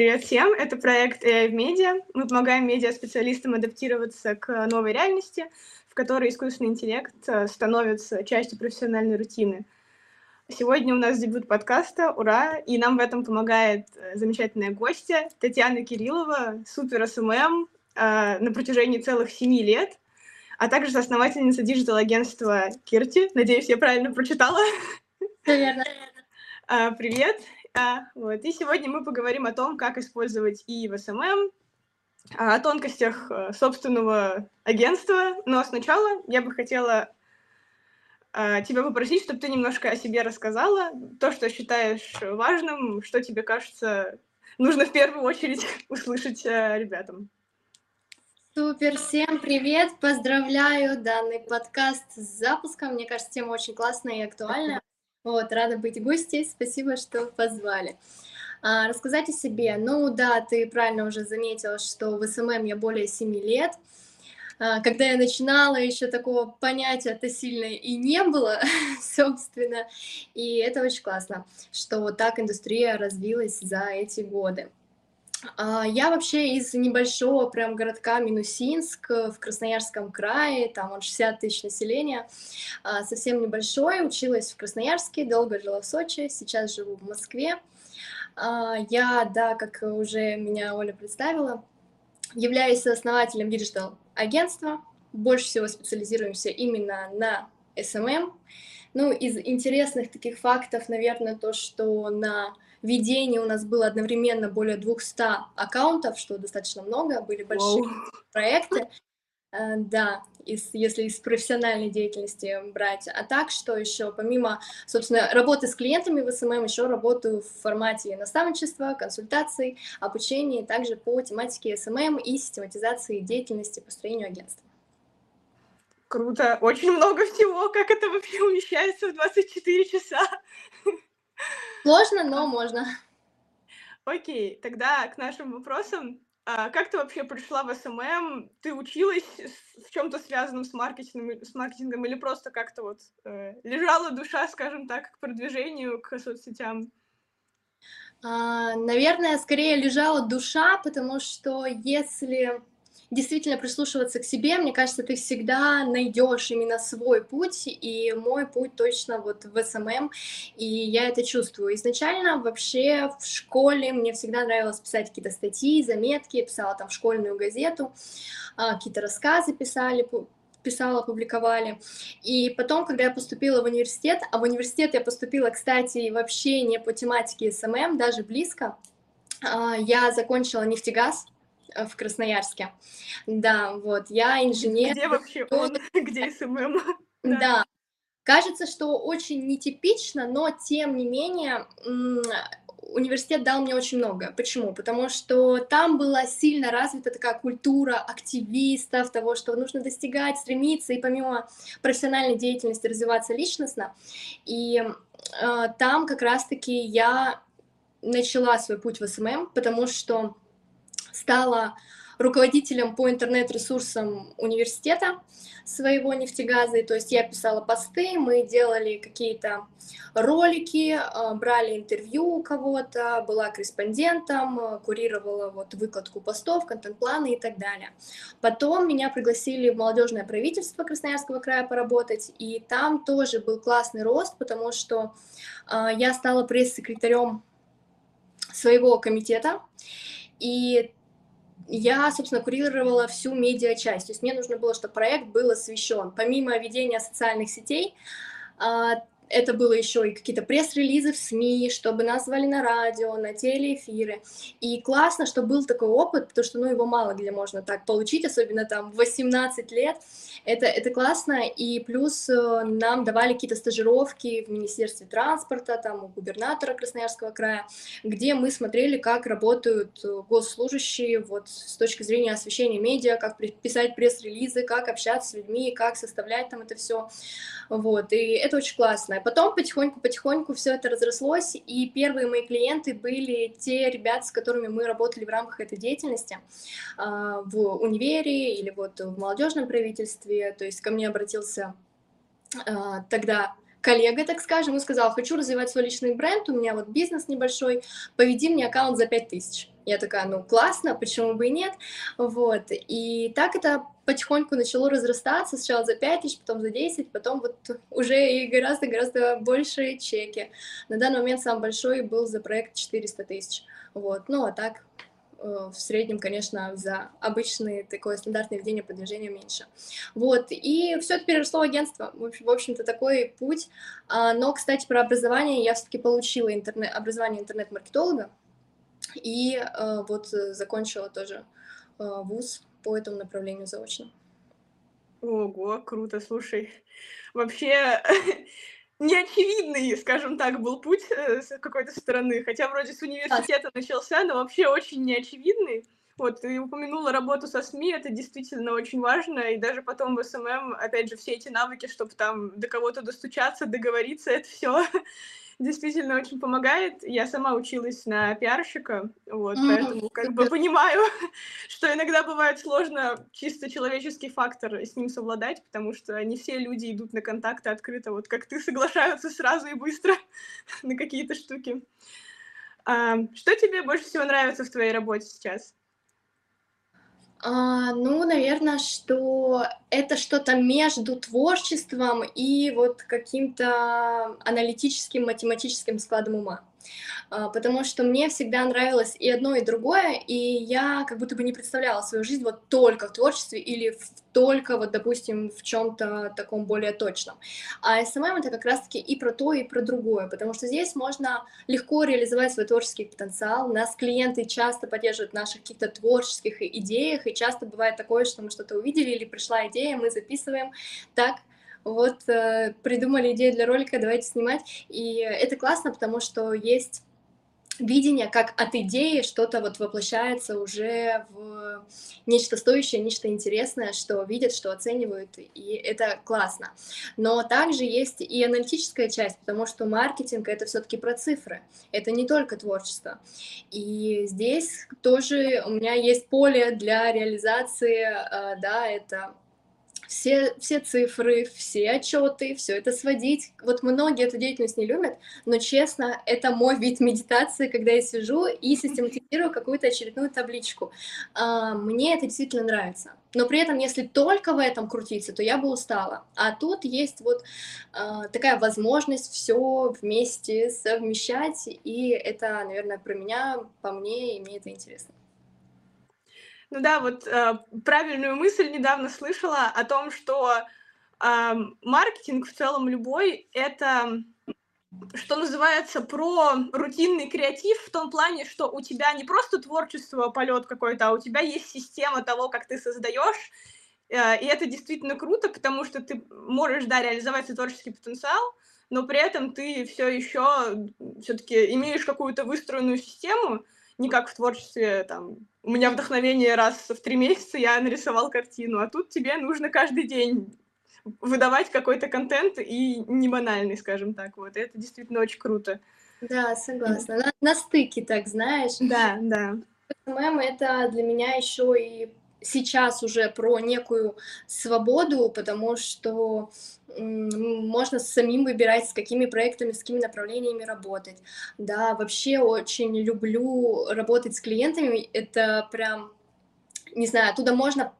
Привет всем! Это проект AI в медиа. Мы помогаем медиа-специалистам адаптироваться к новой реальности, в которой искусственный интеллект э, становится частью профессиональной рутины. Сегодня у нас дебют подкаста, ура! И нам в этом помогает э, замечательная гостья Татьяна Кириллова, супер SMM э, на протяжении целых семи лет, а также основательница digital-агентства Кирти. Надеюсь, я правильно прочитала. Наверное. Привет! А, вот. И сегодня мы поговорим о том, как использовать AI в SMM, о тонкостях э, собственного агентства. Но сначала я бы хотела а, тебя попросить, чтобы ты немножко о себе рассказала, то, что считаешь важным, что тебе кажется нужно в первую очередь услышать э, ребятам. Супер, всем привет, поздравляю данный подкаст с запуском, мне кажется, тема очень классная и актуальная. Вот, рада быть гостьей, спасибо, что позвали. А, рассказать о себе. Ну да, ты правильно уже заметила, что в SMM я более 7 лет. А, когда я начинала, еще такого понятия-то сильно и не было, собственно. И это очень классно, что так индустрия развилась за эти годы. А, я вообще из небольшого прям городка Минусинск в Красноярском крае, там он 60 тысяч населения, а, совсем небольшой, училась в Красноярске, долго жила в Сочи, сейчас живу в Москве. А, я, да, как уже меня Оля представила, являюсь основателем digital-агентства, больше всего специализируемся именно на SMM. Ну, из интересных таких фактов, наверное, то, что на ведении у нас было одновременно более 200 аккаунтов, что достаточно много, были большие wow. проекты. А, да, из, если из профессиональной деятельности брать. А так, что еще, помимо, собственно, работы с клиентами в SMM, еще работаю в формате наставничества, консультаций, обучения, также по тематике SMM и систематизации деятельности по строению агентства. Круто, очень много всего, как это вообще умещается в 24 часа. Сложно, но можно. Окей, тогда к нашим вопросам. А как ты вообще пришла в SMM? Ты училась в чем-то связанном с маркетингом, с маркетингом или просто как-то вот э, лежала душа, скажем так, к продвижению, к соцсетям? А, наверное, скорее лежала душа, потому что если действительно прислушиваться к себе, мне кажется, ты всегда найдешь именно свой путь, и мой путь точно вот в SMM, и я это чувствую. Изначально вообще в школе мне всегда нравилось писать какие-то статьи, заметки, писала там в школьную газету, а, какие-то рассказы писали, писала, публиковали. И потом, когда я поступила в университет, а в университет я поступила, кстати, вообще не по тематике SMM, даже близко, а, я закончила нефтегаз, в Красноярске. Да, вот, я инженер. Где вообще он? Где SMM? Да. Кажется, что очень нетипично, но тем не менее университет дал мне очень много. Почему? Потому что там была сильно развита такая культура активистов, того, что нужно достигать, стремиться, и помимо профессиональной деятельности развиваться личностно. И э, там как раз-таки я начала свой путь в SMM, потому что стала руководителем по интернет-ресурсам университета своего нефтегаза, то есть я писала посты, мы делали какие-то ролики, а, брали интервью у кого-то, была корреспондентом, курировала вот выкладку постов, контент-планы и так далее. Потом меня пригласили в молодежное правительство Красноярского края поработать, и там тоже был классный рост, потому что а, я стала пресс-секретарем своего комитета, и я, собственно, курировала всю медиа-часть. То есть мне нужно было, чтобы проект был освещен. Помимо ведения социальных сетей, а, это было еще и какие-то пресс-релизы в СМИ, чтобы нас звали на радио, на телеэфиры. И классно, что был такой опыт, потому что, ну, его мало где можно так получить, особенно там в 18 лет. Это, это классно, и плюс э, нам давали какие-то стажировки в Министерстве транспорта, там у губернатора Красноярского края, где мы смотрели, как работают э, госслужащие вот с точки зрения освещения медиа, как писать пресс-релизы, как общаться с людьми, как составлять там это все. Вот, и это очень классно. Потом потихоньку-потихоньку все это разрослось, и первые мои клиенты были те ребята, с которыми мы работали в рамках этой деятельности а, в универе или вот в молодежном правительстве. То есть ко мне обратился а, тогда коллега, так скажем, и сказал, хочу развивать свой личный бренд, у меня вот бизнес небольшой, поведи мне аккаунт за 5000. Я такая, ну классно, почему бы и нет, вот, и так это потихоньку начало разрастаться, сначала за 5 тысяч, потом за 10, потом вот уже и гораздо-гораздо больше чеки. На данный момент самый большой был за проект 400 тысяч, вот, ну а так Э, в среднем, конечно, за обычные такое стандартное ведение продвижения меньше. Вот, и все это переросло в агентство. В общем-то, такой путь. А, но, кстати, про образование я все-таки получила интернет, образование интернет-маркетолога и э, вот закончила тоже э, вуз по этому направлению заочно. Ого, круто, слушай. Вообще, неочевидный, скажем так, был путь э, с какой-то стороны, хотя вроде с университета начался, но вообще очень неочевидный. Вот, ты упомянула работу со СМИ, это действительно очень важно, и даже потом в SMM, опять же, все эти навыки, чтобы там до кого-то достучаться, договориться, это все действительно очень помогает. Я сама училась на пиарщика, вот, mm-hmm. поэтому как бы понимаю, что иногда бывает сложно чисто человеческий фактор с ним совладать, потому что не все люди идут на контакты открыто, вот как ты, соглашаются сразу и быстро на какие-то штуки. А, что тебе больше всего нравится в твоей работе сейчас? А, ну, наверное, что это что-то между творчеством и вот каким-то аналитическим, математическим складом ума. А, потому что мне всегда нравилось и одно, и другое, и я как будто бы не представляла свою жизнь вот только в творчестве или в, только вот, допустим, в чем-то таком более точном. А SMM это как раз-таки и про то, и про другое, потому что здесь можно легко реализовать свой творческий потенциал. Нас клиенты часто поддерживают в наших каких-то творческих идеях, и часто бывает такое, что мы что-то увидели или пришла идея, мы записываем так, вот э, придумали идею для ролика, давайте снимать. И это классно, потому что есть видение, как от идеи что-то вот воплощается уже в нечто стоящее, нечто интересное, что видят, что оценивают, и это классно. Но также есть и аналитическая часть, потому что маркетинг — это все таки про цифры, это не только творчество. И здесь тоже у меня есть поле для реализации, э, да, это все, все цифры, все отчеты, все это сводить. Вот многие эту деятельность не любят, но честно, это мой вид медитации, когда я сижу и систематизирую какую-то очередную табличку. А, мне это действительно нравится. Но при этом, если только в этом крутиться, то я бы устала. А тут есть вот э, такая возможность все вместе совмещать, и это, наверное, про меня, по мне, и мне это интересно. Ну да, вот э, правильную мысль недавно слышала о том, что э, маркетинг в целом любой это что называется, про рутинный креатив в том плане, что у тебя не просто творчество, полет какой-то, а у тебя есть система того, как ты создаешь, э, и это действительно круто, потому что ты можешь, да, реализовать свой творческий потенциал, но при этом ты все еще все-таки имеешь какую-то выстроенную систему, не как в творчестве, там, у меня вдохновение раз в три месяца, я нарисовал картину, а тут тебе нужно каждый день выдавать какой-то контент и не банальный, скажем так, вот, и это действительно очень круто. Да, согласна. На, на стыке, так знаешь. Да, да. СММ это для меня еще и сейчас уже про некую свободу, потому что можно самим выбирать, с какими проектами, с какими направлениями работать. Да, вообще очень люблю работать с клиентами, это прям, не знаю, оттуда можно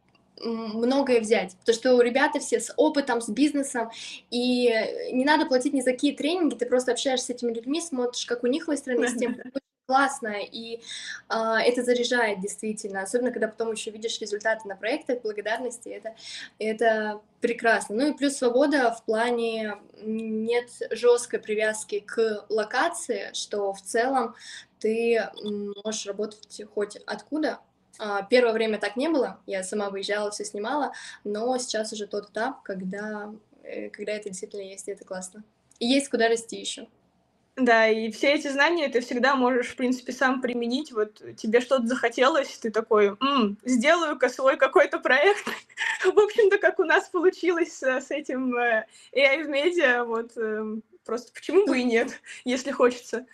многое взять, потому что ребята все с опытом, с бизнесом, и не надо платить ни за какие тренинги, ты просто общаешься с этими людьми, смотришь, как у них выстроена система, классно, и а, это заряжает действительно, особенно когда потом еще видишь результаты на проектах, благодарности, это, это прекрасно. Ну и плюс свобода в плане нет жесткой привязки к локации, что в целом ты можешь работать хоть откуда, а, Первое время так не было, я сама выезжала, все снимала, но сейчас уже тот этап, когда, э, когда это действительно есть, и это классно. И есть куда расти еще. Да, и все эти знания ты всегда можешь, в принципе, сам применить. Вот тебе что-то захотелось, ты такой, М, сделаю-ка свой какой-то проект. в общем-то, как у нас получилось с этим э, AI в медиа, вот эм, просто почему бы и нет, если хочется.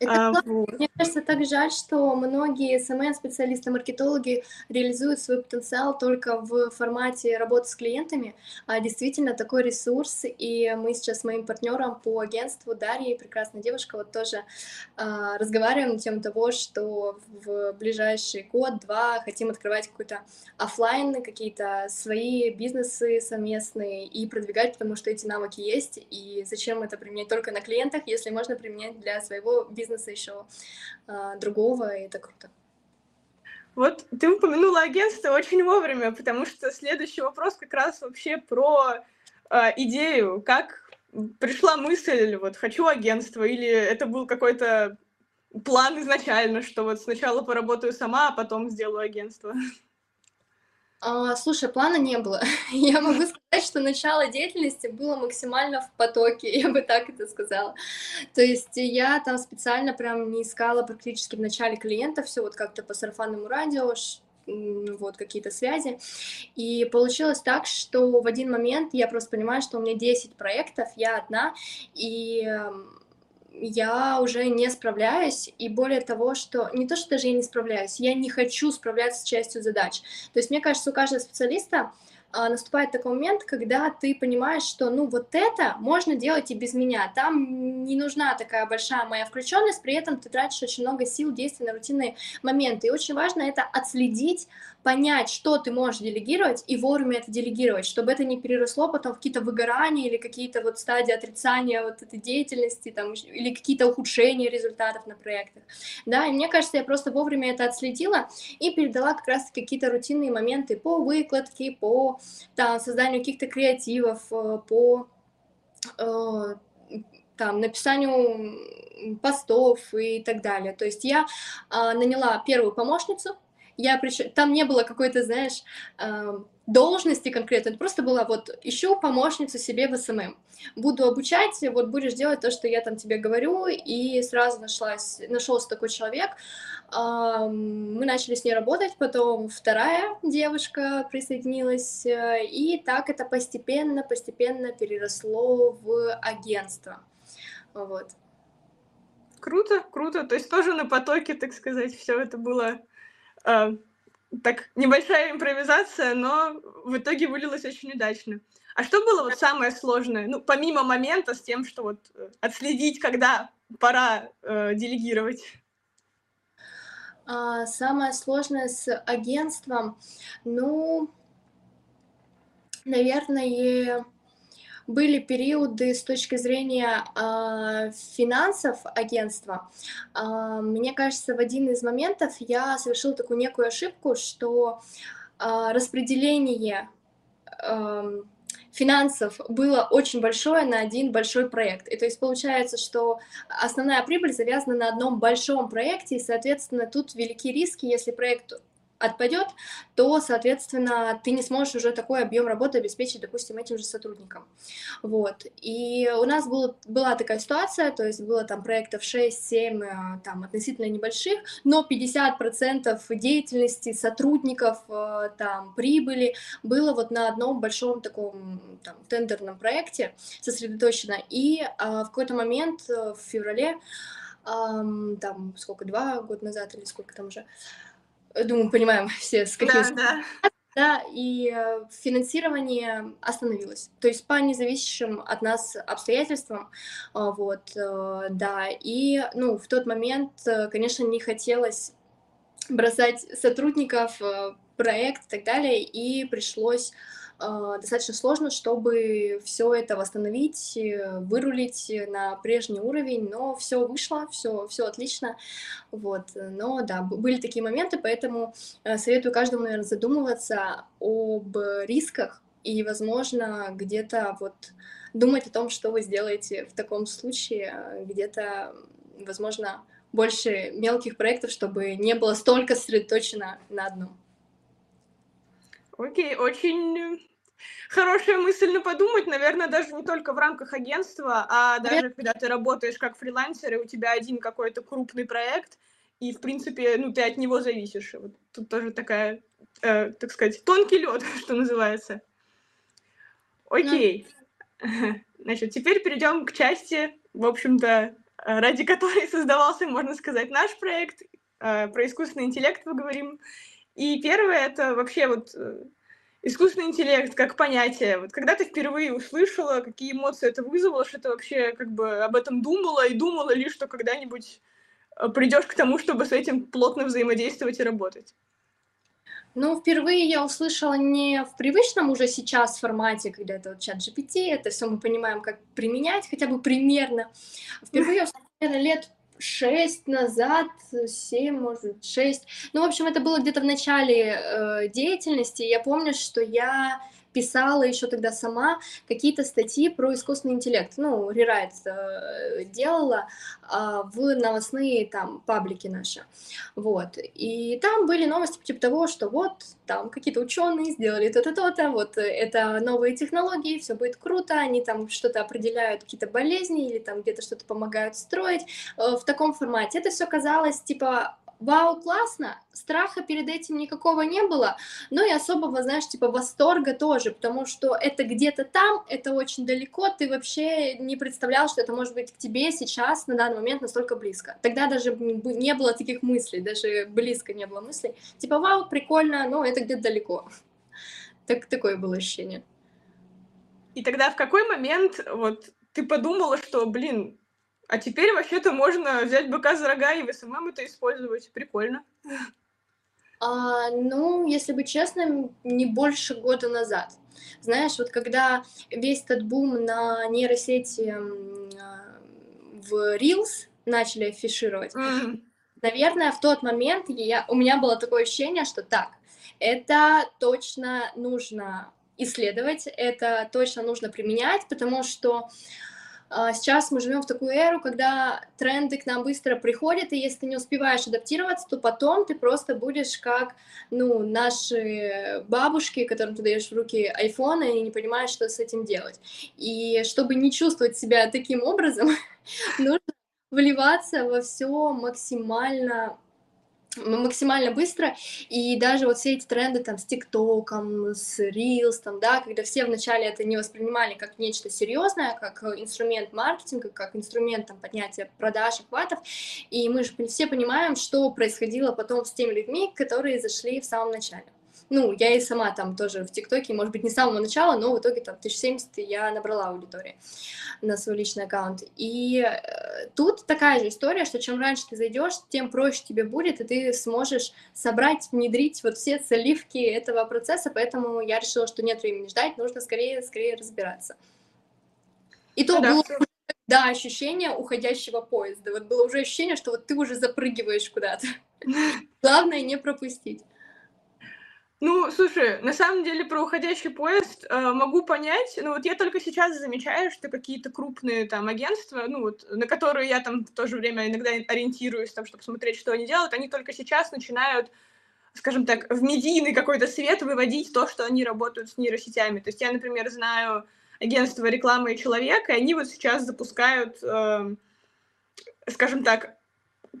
Это а, вот. Мне кажется, так жаль, что многие СММ-специалисты, маркетологи реализуют свой потенциал только в формате работы с клиентами. А действительно такой ресурс, и мы сейчас с моим партнером по агентству Дарьей, прекрасная девушка, вот тоже а, разговариваем на тему того, что в ближайший год-два хотим открывать какой-то офлайн, какие-то свои бизнесы совместные и продвигать, потому что эти навыки есть, и зачем это применять только на клиентах, если можно применять для своего бизнеса бизнеса еще а, другого, и это круто. Вот ты упомянула агентство очень вовремя, потому что следующий вопрос как раз вообще про э, идею, как пришла мысль, вот хочу агентство, или это был какой-то план изначально, что вот сначала поработаю сама, а потом сделаю агентство. А, слушай, плана не было. Я могу сказать, что начало деятельности было максимально в потоке, я бы так это сказала. То есть я там специально прям не искала практически в начале клиентов, все вот как-то по сарафанному радио, вот какие-то связи. И получилось так, что в один момент я просто понимаю, что у меня 10 проектов, я одна, и я уже не справляюсь, и более того, что не то, что даже я не справляюсь, я не хочу справляться с частью задач. То есть мне кажется, у каждого специалиста а, наступает такой момент, когда ты понимаешь, что ну вот это можно делать и без меня. Там не нужна такая большая моя включенность, при этом ты тратишь очень много сил, действий на рутинные моменты. И очень важно это отследить, понять, что ты можешь делегировать и вовремя это делегировать, чтобы это не переросло потом в какие-то выгорания или какие-то вот стадии отрицания вот этой деятельности там, или какие-то ухудшения результатов на проектах. Да, и мне кажется, я просто вовремя это отследила и передала как раз какие-то рутинные моменты по выкладке, по там, созданию каких-то креативов, э, по э, там, написанию постов и так далее. То есть я э, наняла первую помощницу, я причем там не было какой-то, знаешь, э, должности конкретно, это просто была вот ищу помощницу себе в СММ. Буду обучать, вот будешь делать то, что я там тебе говорю, и сразу нашлась, нашелся такой человек, мы начали с ней работать, потом вторая девушка присоединилась, э, и так это постепенно, постепенно переросло в агентство. Вот. Круто, круто. То есть тоже на потоке, так сказать, все это было э, так небольшая импровизация, но в итоге вылилось очень удачно. А что было вот самое сложное? Ну, помимо момента с тем, что вот э, отследить, когда пора э, делегировать. А, самое сложное с агентством, ну, наверное, были периоды с точки зрения э, финансов агентства. Э, мне кажется, в один из моментов я совершила такую некую ошибку, что э, распределение э, финансов было очень большое на один большой проект. И то есть получается, что основная прибыль завязана на одном большом проекте, и, соответственно, тут велики риски, если проект отпадет, то, соответственно, ты не сможешь уже такой объем работы обеспечить, допустим, этим же сотрудникам. Вот. И у нас был, была такая ситуация, то есть было там проектов 6-7, э, там, относительно небольших, но 50% деятельности сотрудников, э, там, прибыли было вот на одном большом таком там, тендерном проекте сосредоточено. И а, в какой-то момент э, в феврале, там, сколько, два года назад или сколько там уже, Думаю, понимаем все, с каким... Да, да. Да, и э, финансирование остановилось. То есть по независящим от нас обстоятельствам, а, вот, э, да. И, ну, в тот момент, э, конечно, не хотелось бросать сотрудников, проект и так далее, и пришлось достаточно сложно, чтобы все это восстановить, э, вырулить на прежний уровень, но все вышло, все, все отлично, вот, но да, были такие моменты, поэтому э, советую каждому, наверное, задумываться об рисках и, возможно, где-то вот думать о том, что вы сделаете в таком случае, где-то, возможно, больше мелких проектов, чтобы не было столько сосредоточено на одном. Окей, очень Хорошая мысль на подумать, наверное, даже не только в рамках агентства, а даже когда ты работаешь как фрилансер, и у тебя один какой-то крупный проект, и, в принципе, ну, ты от него зависишь. Вот тут тоже такая, э, так сказать, тонкий лед, что называется. Окей. Значит, теперь перейдем к части, в общем-то, ради которой создавался, можно сказать, наш проект. Э, про искусственный интеллект мы говорим. И первое — это вообще вот э, искусственный интеллект как понятие. Вот когда ты впервые услышала, какие эмоции это вызвало, что ты вообще как бы об этом думала и думала ли, что когда-нибудь придешь к тому, чтобы с этим плотно взаимодействовать и работать? Ну, впервые я услышала не в привычном уже сейчас формате, когда это вот чат GPT, это все мы понимаем, как применять, хотя бы примерно. Впервые я услышала лет шесть назад, семь, может, шесть. Ну, в общем, это было где-то в начале э, деятельности. Я помню, что я писала еще тогда сама какие-то статьи про искусственный интеллект. Ну, рерайт э, делала э, в новостные там паблики наши. Вот. И там были новости типа того, что вот там какие-то ученые сделали то-то, то-то, вот это новые технологии, все будет круто, они там что-то определяют, какие-то болезни или там где-то что-то помогают строить э, в таком формате. Это все казалось типа вау, классно, страха перед этим никакого не было, но и особого, знаешь, типа восторга тоже, потому что это где-то там, это очень далеко, ты вообще не представлял, что это может быть к тебе сейчас, на данный момент, настолько близко. Тогда даже не было таких мыслей, даже близко не было мыслей. Типа, вау, прикольно, но это где-то далеко. Так, такое было ощущение. И тогда в какой момент вот ты подумала, что, блин, а теперь вообще-то можно взять быка за рога и в СММ это использовать. Прикольно. А, ну, если быть честным, не больше года назад. Знаешь, вот когда весь этот бум на нейросети в Reels начали афишировать, mm. наверное, в тот момент я, у меня было такое ощущение, что так, это точно нужно исследовать, это точно нужно применять, потому что а, сейчас мы живем в такую эру, когда тренды к нам быстро приходят, и если ты не успеваешь адаптироваться, то потом ты просто будешь как, ну, наши бабушки, которым ты даешь в руки айфоны и не понимаешь, что с этим делать. И чтобы не чувствовать себя таким образом, нужно вливаться во все максимально максимально быстро, и даже вот все эти тренды там с ТикТоком, с Reels, там, да, когда все вначале это не воспринимали как нечто серьезное, как инструмент маркетинга, как инструмент там, поднятия продаж, охватов, и мы же все понимаем, что происходило потом с теми людьми, которые зашли в самом начале ну, я и сама там тоже в ТикТоке, может быть, не с самого начала, но в итоге там 1070 я набрала аудитории на свой личный аккаунт. И э, тут такая же история, что чем раньше ты зайдешь, тем проще тебе будет, и ты сможешь собрать, внедрить вот все заливки этого процесса, поэтому я решила, что нет времени ждать, нужно скорее, скорее разбираться. И то да, было да, ощущение уходящего поезда. Вот было уже ощущение, что вот ты уже запрыгиваешь куда-то. Главное не пропустить. Ну, слушай, на самом деле про уходящий поезд э, могу понять, но вот я только сейчас замечаю, что какие-то крупные там агентства, ну вот, на которые я там в то же время иногда ориентируюсь, там, чтобы смотреть, что они делают, они только сейчас начинают, скажем так, в медийный какой-то свет выводить то, что они работают с нейросетями. То есть я, например, знаю агентство рекламы человека, и они вот сейчас запускают, э, скажем так,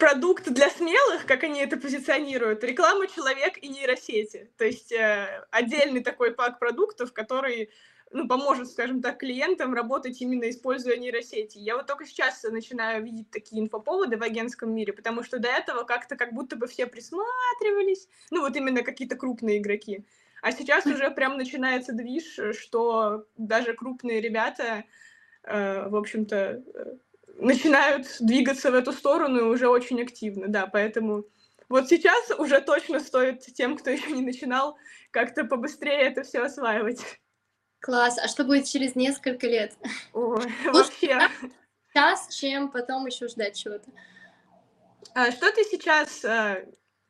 продукт для смелых, как они это позиционируют, реклама человек и нейросети. То есть э, отдельный такой пак продуктов, который ну, поможет, скажем так, клиентам работать именно используя нейросети. Я вот только сейчас начинаю видеть такие инфоповоды в агентском мире, потому что до этого как-то как будто бы все присматривались, ну вот именно какие-то крупные игроки. А сейчас уже прям начинается движ, что даже крупные ребята, э, в общем-то, э, начинают двигаться в эту сторону уже очень активно, да, поэтому вот сейчас уже точно стоит тем, кто еще не начинал, как-то побыстрее это все осваивать. Класс, а что будет через несколько лет? Ой, вообще. Сейчас, чем потом еще ждать чего-то. А что ты сейчас а,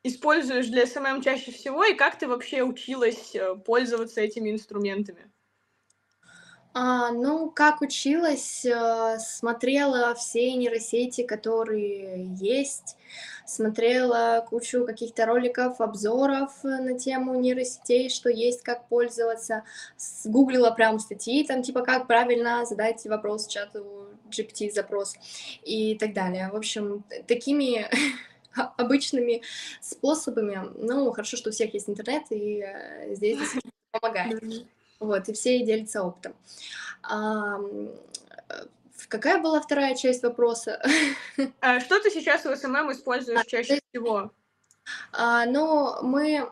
используешь для СММ чаще всего, и как ты вообще училась э, пользоваться этими инструментами? А, ну, как училась, э, смотрела все нейросети, которые есть, смотрела кучу каких-то роликов, обзоров на тему нейросетей, что есть, как пользоваться, гуглила прям статьи, там типа как правильно задать вопрос чату GPT запрос и так далее. В общем, такими обычными способами, ну, хорошо, что у всех есть интернет, и э, здесь помогает. Вот, и все делятся опытом. А, в Какая была вторая часть вопроса? А что ты сейчас в СММ используешь А, чаще всего? А, но мы,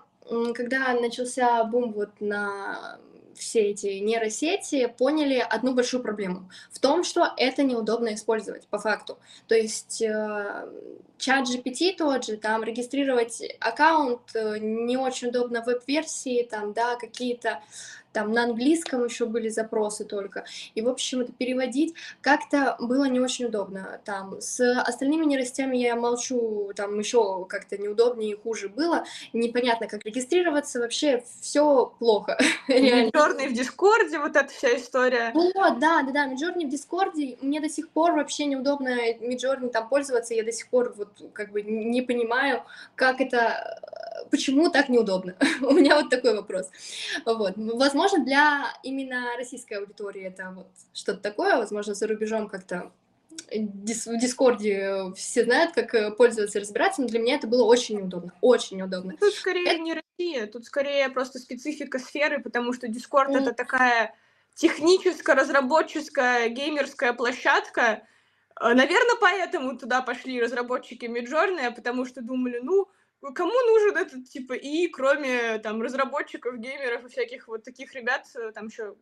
когда начался бум вот на все эти нейросети, поняли одну большую проблему в том, что это неудобно использовать по факту. То есть э, чат GPT тот же, там регистрировать аккаунт э, не очень удобно в веб-версии, там, да, какие-то там на английском еще были запросы только. И, в общем, это переводить как-то было не очень удобно. Там с остальными нейросетями я молчу, там еще как-то неудобнее и хуже было. Непонятно, как регистрироваться, вообще все плохо. реально. Midjourney в Дискорде, вот эта вся история. Вот, да, да, да, Midjourney в Дискорде, мне до сих пор вообще неудобно Midjourney там пользоваться, я до сих пор вот как бы не понимаю, как это, почему так неудобно. У меня вот такой вопрос. Вот, возможно, для именно российской аудитории это вот что-то такое, возможно, за рубежом как-то дис- в Дискорде все знают, как э, пользоваться и разбираться, но для меня это было очень неудобно, очень неудобно. Тут скорее не Россия, тут скорее просто специфика сферы, потому что Discord это такая техническая, разработческая, геймерская площадка. Наверное, поэтому туда пошли разработчики Midjourney, потому что думали, ну, кому нужен этот типа и кроме там разработчиков, геймеров и всяких вот таких ребят, э, там еще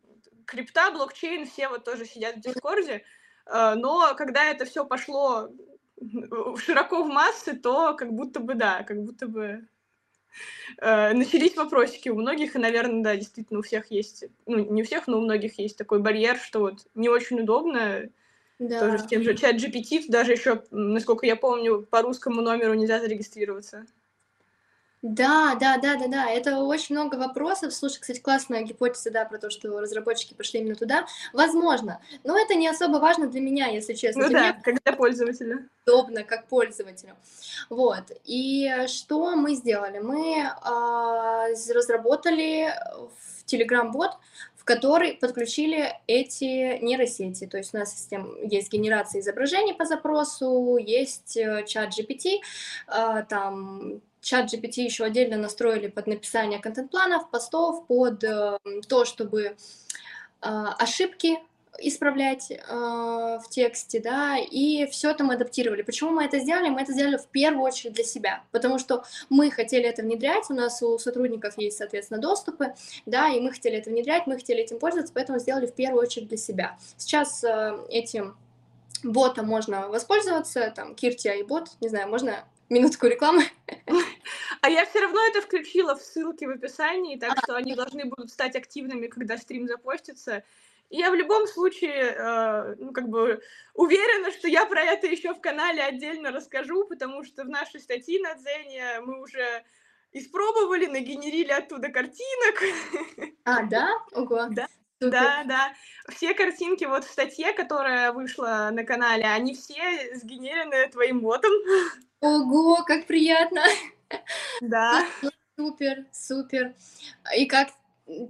крипта, блокчейн, все вот тоже сидят в Дискорде. Э, Но когда это все пошло широко в массы, то как будто бы да, как будто бы э, начались вопросики у многих, и, наверное, да, действительно у всех есть, ну, не у всех, но у многих есть такой барьер, что вот не очень удобно, Да. тоже с тем же чат GPT, даже еще, насколько я помню, по русскому номеру нельзя зарегистрироваться. Да, да, да, да, да, это очень много вопросов. Слушай, кстати, классная гипотеза, да, про то, что разработчики пошли именно туда. Возможно, но это не особо важно для меня, если честно. Ну Для да, меня как для пользователя. удобно как пользователю. Вот. И что мы сделали? Мы з- разработали в Telegram-бот, в который подключили эти нейросети. То есть у нас систем- есть генерация изображений по запросу, есть э, чат GPT, а, там чат GPT еще отдельно настроили под написание контент-планов, постов, под э, то, чтобы а, ошибки исправлять э, в тексте, да, и все это мы адаптировали. Почему мы это сделали? Мы это сделали в первую очередь для себя, потому что мы хотели это внедрять, у нас у сотрудников есть, соответственно, доступы, да, и мы хотели это внедрять, мы хотели этим пользоваться, поэтому сделали в первую очередь для себя. Сейчас э, этим ботом можно воспользоваться, там, Кирти и бот, не знаю, можно минутку рекламы. А я все равно это включила в ссылки в описании, так что они должны будут стать активными, когда стрим запостится. И я в любом случае, э, ну, как бы уверена, что я про это еще в канале отдельно расскажу, потому что в нашей статье на Дзене мы уже испробовали, нагенерили оттуда картинок. А, да? Ого. Да, Супер. Да, да. Все картинки вот в статье, которая вышла на канале, они все сгенерены твоим ботом. Ого, как приятно. Да. Супер, супер. И как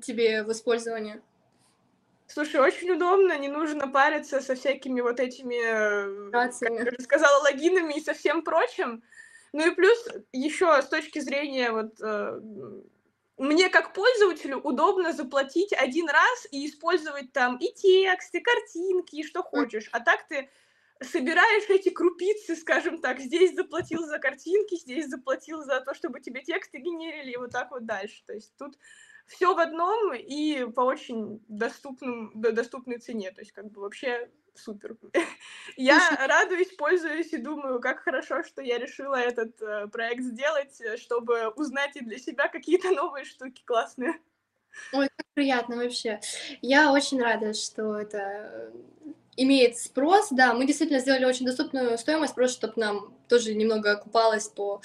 тебе в использовании? Слушай, очень удобно, не нужно париться со всякими вот этими, э, как я уже сказала, логинами и со всем прочим. Ну и плюс еще с точки зрения вот э, мне как пользователю удобно заплатить один раз и использовать там и текст, и картинки, и что хочешь. А так ты собираешь эти крупицы, скажем так, здесь заплатил за картинки, здесь заплатил за то, чтобы тебе тексты генерили, и вот так вот дальше. То есть тут все в одном и по очень доступным, до- доступной цене. То есть как бы вообще супер. Я радуюсь, пользуюсь и думаю, как хорошо, что я решила этот э, проект сделать, э, чтобы узнать и для себя какие-то новые штуки классные. Ой, как приятно вообще. Я очень рада, что это имеет спрос. Да, мы действительно сделали очень доступную стоимость, просто чтобы нам тоже немного окупалось по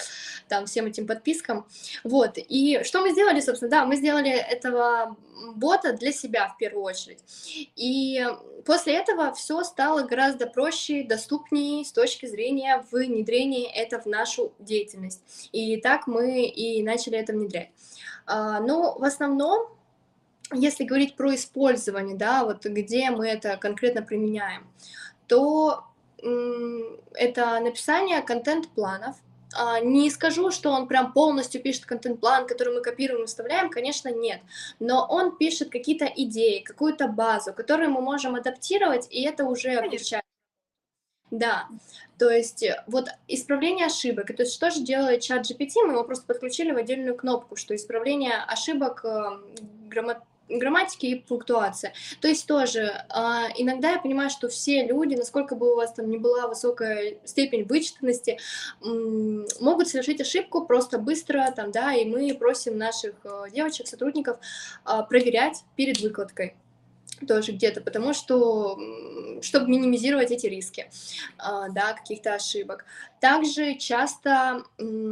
там всем этим подпискам. Вот. И что мы сделали, собственно, да, мы сделали этого бота для себя в первую очередь. И после этого все стало гораздо проще, доступнее с точки зрения внедрения это в нашу деятельность. И так мы и начали это внедрять. А, Но в основном если говорить про использование, да, вот где мы это конкретно применяем, то это написание контент-планов. А, Не скажу, что он прям полностью пишет контент-план, который мы копируем и вставляем, конечно, нет. Но он пишет какие-то идеи, какую-то базу, которую мы можем адаптировать, и это уже облегчает Да, то есть вот исправление ошибок, то есть что же делает чат GPT, мы его просто подключили в отдельную кнопку, что исправление ошибок грамматики грамматики и пунктуация. То есть тоже э, иногда я понимаю, что все люди, насколько бы у вас там не была высокая степень вычетности, э, могут совершить ошибку просто быстро там, да, и мы просим наших э, девочек, сотрудников э, проверять перед выкладкой тоже где-то, потому что, чтобы минимизировать эти риски, да, каких-то ошибок. Также часто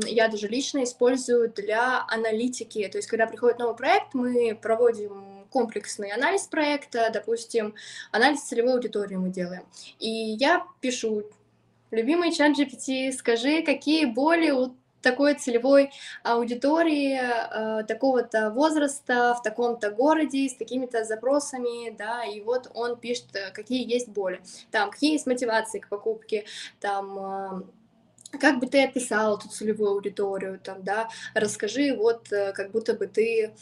я даже лично использую для аналитики, то есть когда приходит новый проект, мы проводим комплексный анализ проекта, допустим, анализ целевой аудитории мы делаем. И я пишу, любимый чат GPT, скажи, какие боли у такой целевой аудитории э, такого-то возраста в таком-то городе с такими-то запросами, да, и вот он пишет, э, какие есть боли, там, какие есть мотивации к покупке, там, э, как бы ты описал эту целевую аудиторию, там, да, расскажи, вот, э, как будто бы ты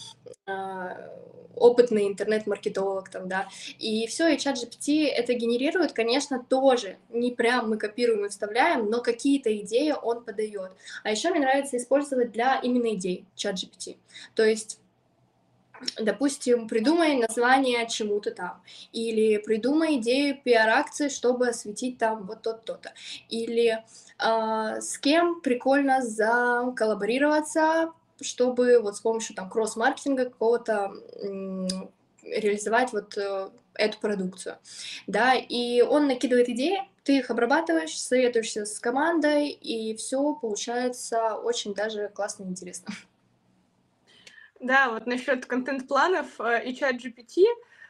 э, опытный интернет-маркетолог там, да, и все, и чат GPT это генерирует, конечно, тоже, не прям мы копируем и вставляем, но какие-то идеи он подает. А еще мне нравится использовать для именно идей чат GPT, то есть Допустим, придумай название чему-то там, или придумай идею пиар-акции, чтобы осветить там вот то-то, или с кем прикольно заколлаборироваться, чтобы вот с помощью там кросс-маркетинга какого-то реализовать вот э, эту продукцию, да, и он накидывает идеи, ты их обрабатываешь, советуешься с командой, и все получается очень даже классно и интересно. Да, вот насчет контент-планов э, и чат GPT,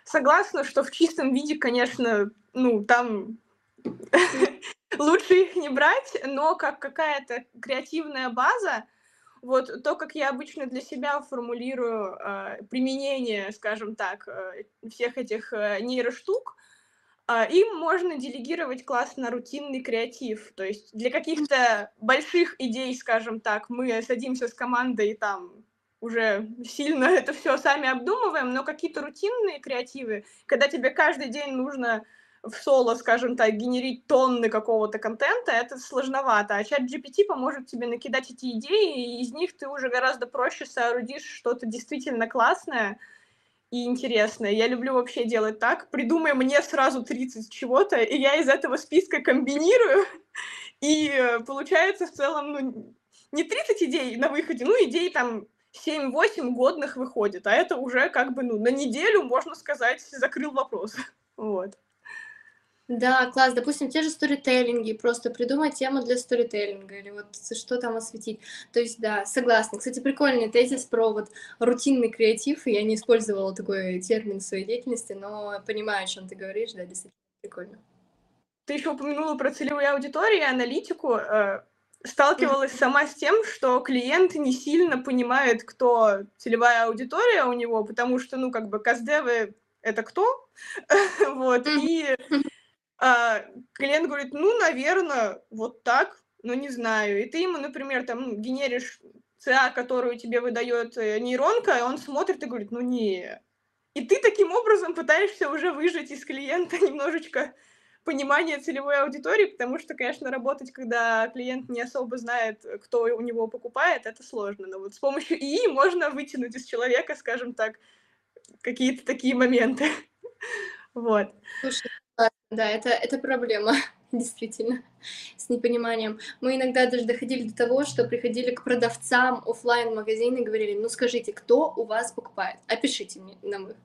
согласна, что в чистом виде, конечно, ну, там лучше их не брать, но как какая-то креативная база, вот то, как я обычно для себя формулирую э, применение, скажем так, э, всех этих э, нейроштук, э, им можно делегировать классно рутинный креатив. То есть для каких-то больших идей, скажем так, мы садимся с командой и там уже сильно это все сами обдумываем, но какие-то рутинные креативы, когда тебе каждый день нужно в соло, скажем так, генерить тонны какого-то контента, это сложновато. А чат GPT поможет тебе накидать эти идеи, и из них ты уже гораздо проще соорудишь что-то действительно классное и интересное. Я люблю вообще делать так. Придумай мне сразу 30 чего-то, и я из этого списка комбинирую, и э, получается в целом, ну, не 30 идей на выходе, ну, идей там 7-8 годных выходит, а это уже как бы, ну, на неделю, можно сказать, закрыл вопрос. Вот. Да, класс. Допустим, те же сторителлинги, просто придумать тему для сторителлинга или вот что там осветить. То есть, да, согласна. Кстати, прикольный тезис про вот рутинный креатив. Я не использовала такой термин в своей деятельности, но понимаю, о чем ты говоришь, да, действительно прикольно. Ты еще упомянула про целевую аудиторию и аналитику. Э, сталкивалась сама с тем, что клиент не сильно понимает, кто целевая аудитория у него, потому что, ну, как бы, каздевы — это кто? вот, и а, клиент говорит, ну, наверное, вот так, но не знаю. И ты ему, например, там генеришь ЦА, которую тебе выдает э, нейронка, и он смотрит и говорит, ну не. И ты таким образом пытаешься уже выжать из клиента немножечко понимание целевой аудитории, потому что, конечно, работать, когда клиент не особо знает, кто у него покупает, это сложно. Но вот с помощью ИИ можно вытянуть из человека, скажем так, какие-то такие моменты. Вот. Слушай, да, это, это проблема, действительно, с непониманием. Мы иногда даже доходили до того, что приходили к продавцам офлайн магазина и говорили, ну скажите, кто у вас покупает? Опишите мне нам их.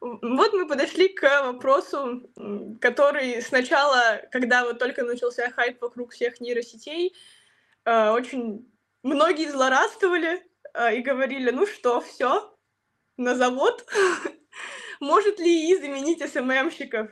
Вот мы подошли к вопросу, который сначала, когда вот только начался хайп вокруг всех нейросетей, э, очень многие злорадствовали э, и говорили, ну что, все, на завод, Может ли ИИ заменить СММщиков?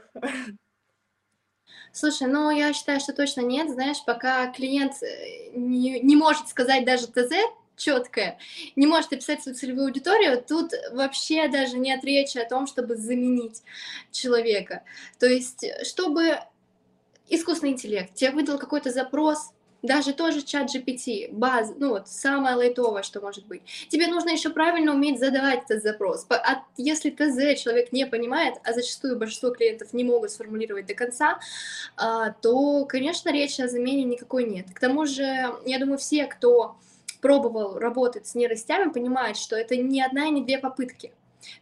Слушай, ну я считаю, что точно нет. Знаешь, пока клиент э, не, не может сказать даже ТЗ четкое, не может описать свою целевую аудиторию, тут вообще даже нет речи о том, чтобы заменить человека. То есть, чтобы искусственный интеллект тебе выдал какой-то запрос, даже тоже чат GPT, баз, ну вот самое лайтовое, что может быть. Тебе нужно еще правильно уметь задавать этот запрос. А если ТЗ человек не понимает, а зачастую большинство клиентов не могут сформулировать до конца, а, то, конечно, речи о замене никакой нет. К тому же, я думаю, все, кто пробовал работать с нейросетями, понимают, что это не одна и не две попытки.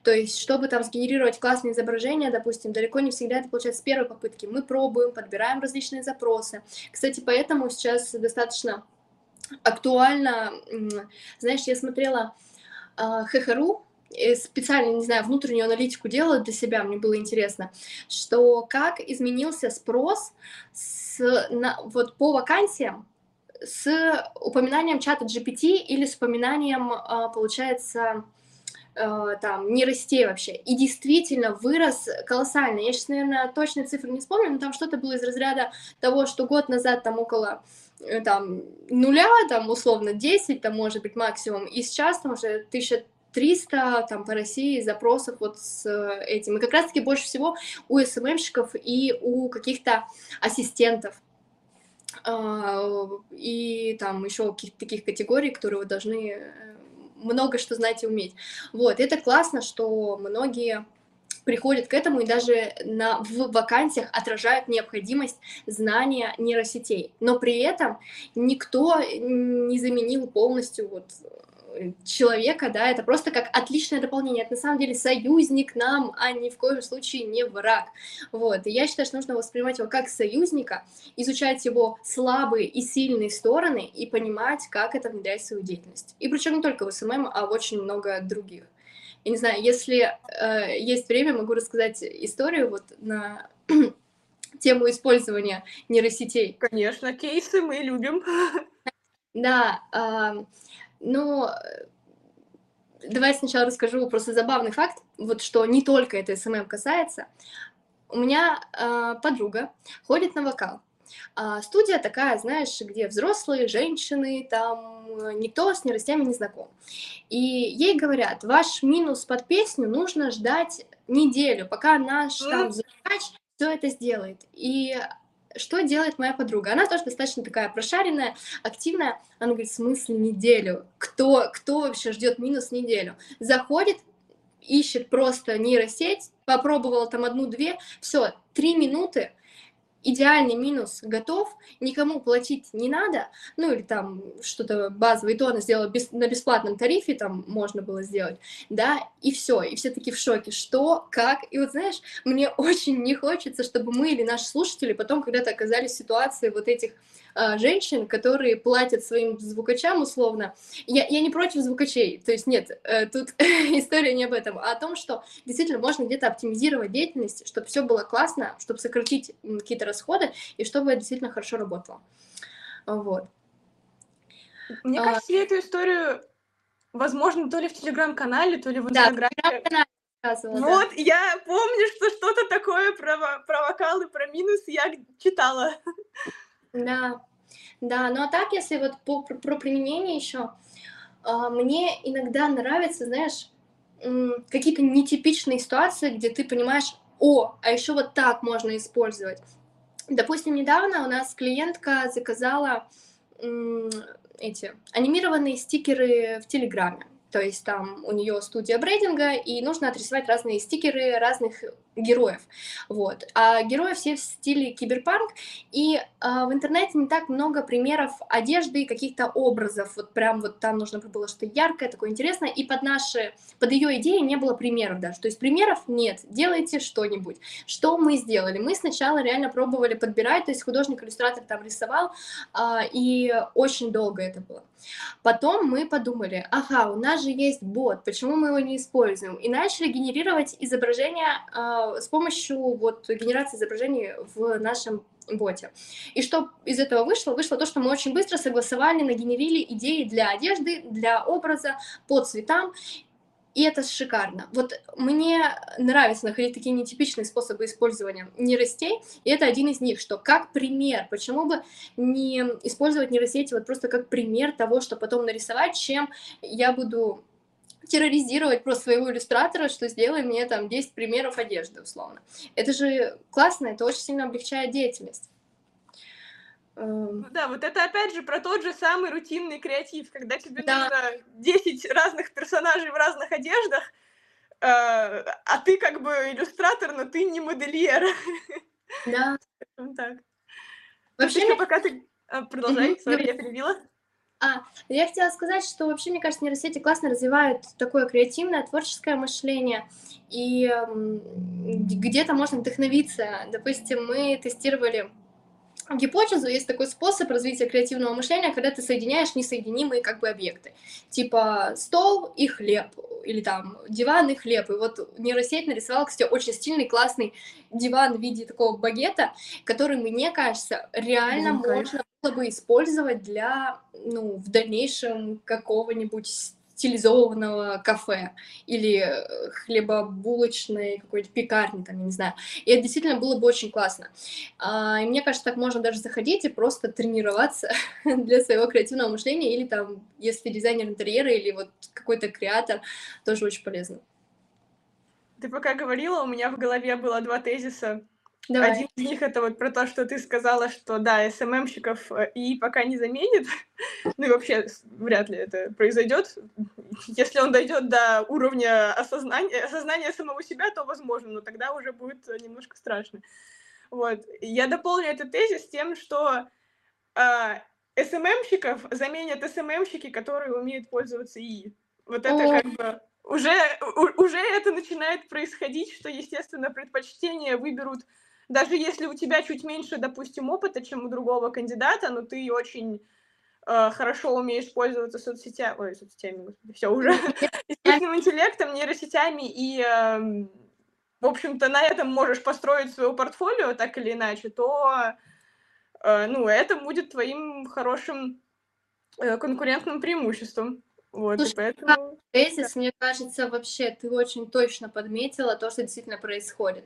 То есть, чтобы там сгенерировать классное изображение, допустим, далеко не всегда это получается с первой попытки. Мы пробуем, подбираем различные запросы. Кстати, поэтому сейчас достаточно актуально, знаешь, я смотрела э, ХХРУ, специально, не знаю, внутреннюю аналитику делала для себя, мне было интересно, что как изменился спрос с, на, вот по вакансиям с упоминанием чата GPT или с упоминанием, а, получается, Э, там, нейросетей вообще. И действительно вырос колоссально. Я сейчас, наверное, точные цифры не вспомню, но там что-то было из разряда того, что год назад там около э, там, нуля, там, условно, 10, там, может быть, максимум, и сейчас там уже 1300 там по России запросов вот с этим. И как раз-таки больше всего у СММщиков и у каких-то ассистентов а, и там еще каких-то таких категорий, которые вы должны э, много что знать и уметь. Вот, это классно, что многие приходят к этому и даже на, в вакансиях отражают необходимость знания нейросетей. Но при этом никто не заменил полностью вот человека, да, это просто как отличное дополнение. Это на самом деле союзник нам, а ни в коем случае не враг. Вот. И я считаю, что нужно воспринимать его как союзника, изучать его слабые и сильные стороны и понимать, как это внедрять в свою деятельность. И причем не только в СММ, а в очень много других. Я не знаю, если э, есть время, могу рассказать историю вот на тему использования нейросетей. Конечно, кейсы мы любим. Да, э, но э, давай сначала расскажу просто забавный факт, вот что не только это СММ касается. У меня э, подруга ходит на вокал. А студия такая, знаешь, где взрослые женщины, там э, никто с нейросетями не знаком. И ей говорят, ваш минус под песню нужно ждать неделю, пока наш там звукач все это сделает. И что делает моя подруга? Она тоже достаточно такая прошаренная, активная. Она говорит, в смысле неделю? Кто, кто вообще ждет минус неделю? Заходит, ищет просто нейросеть, попробовала там одну-две, все, три минуты, идеальный минус готов, никому платить не надо, ну или там что-то базовое, и то она сделала без, на бесплатном тарифе, там можно было сделать, да, и все, и все таки в шоке, что, как, и вот знаешь, мне очень не хочется, чтобы мы или наши слушатели потом когда-то оказались в ситуации вот этих а, женщин, которые платят своим звукачам условно. Я, я не против звукачей, то есть нет, э, тут история не об этом, а о том, что действительно можно где-то оптимизировать деятельность, чтобы все было классно, чтобы сократить какие-то расходы и чтобы это действительно хорошо работало. Вот. Мне а... кажется, я эту историю, возможно, то ли в телеграм-канале, то ли в инстаграме. Да, вот, да. я помню, что что-то такое про, про вокалы, про минус я читала. Да, да, ну а так, если вот по, про, про применение еще, а, мне иногда нравится, знаешь, какие-то нетипичные ситуации, где ты понимаешь, о, а еще вот так можно использовать. Допустим, недавно у нас клиентка заказала эти анимированные стикеры в Телеграме. То есть там у нее студия брейдинга, и нужно отрисовать разные стикеры разных героев. Вот. А герои все в стиле киберпанк, и а, в интернете не так много примеров одежды и каких-то образов. Вот прям вот там нужно было что-то яркое, такое интересное, и под наши, под ее идеи не было примеров даже. То есть примеров нет, делайте что-нибудь. Что мы сделали? Мы сначала реально пробовали подбирать, то есть художник-иллюстратор там рисовал, а, и очень долго это было. Потом мы подумали, ага, у нас же есть бот, почему мы его не используем? И начали генерировать изображения а, с помощью вот генерации изображений в нашем боте. И что из этого вышло? Вышло то, что мы очень быстро согласовали, нагенерили идеи для одежды, для образа, по цветам, и это шикарно. Вот мне нравится находить такие нетипичные способы использования нейросетей, и это один из них, что как пример, почему бы не использовать нейросети вот просто как пример того, что потом нарисовать, чем я буду терроризировать просто своего иллюстратора, что сделай мне там 10 примеров одежды, условно. Это же классно, это очень сильно облегчает деятельность. Эм, Ну да, вот это опять же про тот же самый рутинный креатив, когда тебе Да. нужно 10 разных персонажей в разных одеждах, э, а ты как бы иллюстратор, но ты не модельер. да. Так. Вообще, мне пока ты... а, Продолжай, сори, я перебила. Я хотела сказать, что вообще, мне кажется, нейросети классно развивают такое креативное, творческое мышление, и где-то можно вдохновиться. Допустим, мы тестировали гипотезу, есть такой способ развития креативного мышления, когда ты соединяешь несоединимые как бы объекты, типа стол и хлеб, или там диван и хлеб. И вот нейросеть нарисовала, кстати, очень стильный, классный диван в виде такого багета, который, мне кажется, реально кайф. можно было бы использовать для, ну, в дальнейшем какого-нибудь стилизованного кафе или э, хлебобулочной какой-то пекарни, там, я не знаю. И это действительно было бы очень классно. А, и мне кажется, так можно даже заходить и просто тренироваться для своего креативного мышления, или там, если дизайнер интерьера, или вот какой-то креатор, тоже очень полезно. Ты пока говорила, у меня в голове было два тезиса. Давай. Один из них это вот про то, что ты сказала, что да, СММщиков э, и пока не заменит. ну и вообще вряд ли это произойдет. Если он дойдет до уровня осознания, осознания самого себя, то возможно, но тогда уже будет э, немножко страшно. Вот. Я дополню этот тезис тем, что а, СММщиков заменят СММщики, которые умеют пользоваться ИИ. Вот это О. как бы уже, уже это начинает происходить, что, естественно, предпочтения выберут, даже если у тебя чуть меньше, допустим, опыта, чем у другого кандидата, но ты очень э, хорошо умеешь пользоваться соцсетями, ой, соцсетями, господи, все уже, искусственным интеллектом, нейросетями, и, эм, в общем-то, на этом можешь построить свое портфолио так или иначе, то, э, ну, это будет твоим хорошим э, конкурентным преимуществом. Вот, Слушай, поэтому... Тезис, мне кажется, вообще ты очень точно подметила то, что действительно происходит.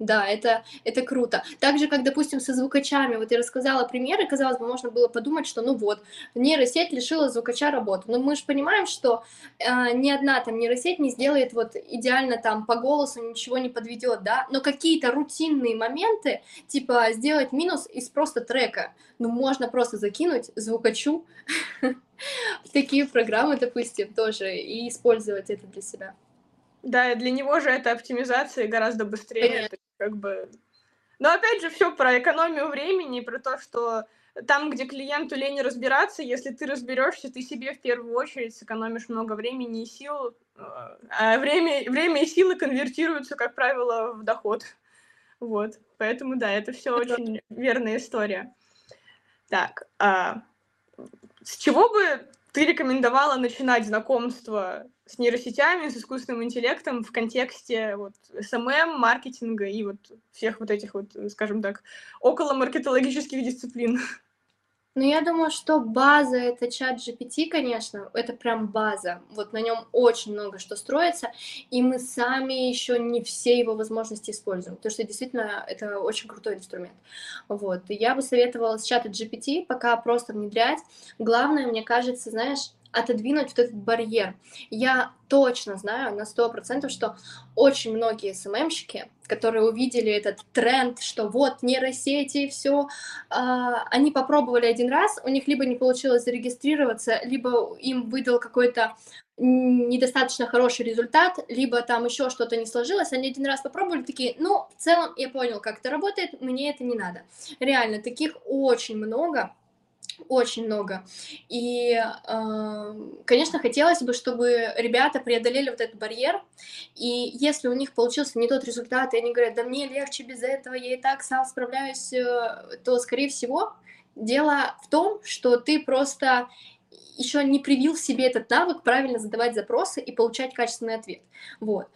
Да, это, это круто. Так же, как, допустим, со звукачами. Вот я рассказала примеры, казалось бы, можно было подумать, что, ну вот, нейросеть лишила звукача работы. Но мы же понимаем, что э, ни одна там нейросеть не сделает вот идеально там по голосу, ничего не подведет, да. Но какие-то рутинные моменты, типа сделать минус из просто трека, ну, можно просто закинуть звукачу в такие программы, допустим, тоже, и использовать это для себя. Да, и для него же это оптимизация гораздо быстрее. Конечно. Как бы... Но опять же, все про экономию времени, про то, что там, где клиенту лень разбираться, если ты разберешься, ты себе в первую очередь сэкономишь много времени и сил, э, а время, время и силы конвертируются, как правило, в доход. Вот, поэтому да, это все очень верная история. Так, а с чего бы ты рекомендовала начинать знакомство с нейросетями, с искусственным интеллектом в контексте вот СММ, маркетинга и вот всех вот этих вот, скажем так, около маркетологических дисциплин? Ну, я думаю, что база это чат GPT, конечно, это прям база. Вот на нем очень много что строится, и мы сами еще не все его возможности используем, потому что действительно это очень крутой инструмент. Вот. И я бы советовала с чата GPT пока просто внедрять. Главное, мне кажется, знаешь, отодвинуть вот этот барьер. Я точно знаю на 100%, что очень многие СММщики, которые увидели этот тренд, что вот нейросети, все, они попробовали один раз, у них либо не получилось зарегистрироваться, либо им выдал какой-то недостаточно хороший результат, либо там еще что-то не сложилось, они один раз попробовали, такие, ну, в целом я понял, как это работает, мне это не надо. Реально, таких очень много, очень много. И, э, конечно, хотелось бы, чтобы ребята преодолели вот этот барьер, и если у них получился не тот результат, и они говорят, да мне легче без этого, я и так сам справляюсь, э, то, скорее всего, дело в том, что ты просто еще не привил себе этот навык правильно задавать запросы и получать качественный ответ. Вот.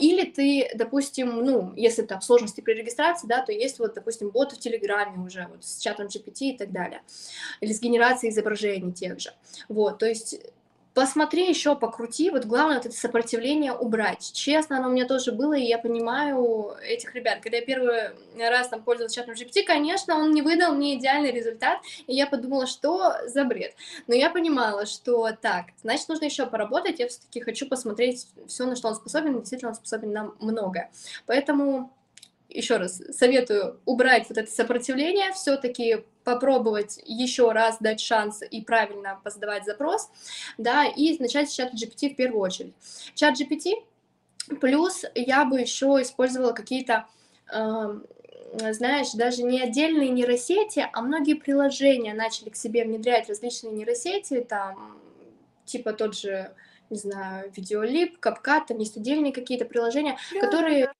Или ты, допустим, ну, если там сложности при регистрации, да, то есть вот, допустим, боты в Телеграме уже, вот с чатом GPT и так далее. Или с генерацией изображений тех же. Вот, то есть посмотри еще, покрути, вот главное вот это сопротивление убрать. Честно, оно у меня тоже было, и я понимаю этих ребят. Когда я первый раз там пользовалась чатом GPT, конечно, он не выдал мне идеальный результат, и я подумала, что за бред. Но я понимала, что так, значит, нужно еще поработать, я все-таки хочу посмотреть все, на что он способен, действительно он способен на многое. Поэтому еще раз советую убрать вот это сопротивление, все-таки попробовать еще раз дать шанс и правильно позадавать запрос, да, и начать с чата GPT в первую очередь. Чат GPT плюс я бы еще использовала какие-то э, знаешь, даже не отдельные нейросети, а многие приложения начали к себе внедрять различные нейросети, там, типа тот же, не знаю, видеолип, капкат, там есть отдельные какие-то приложения, да, которые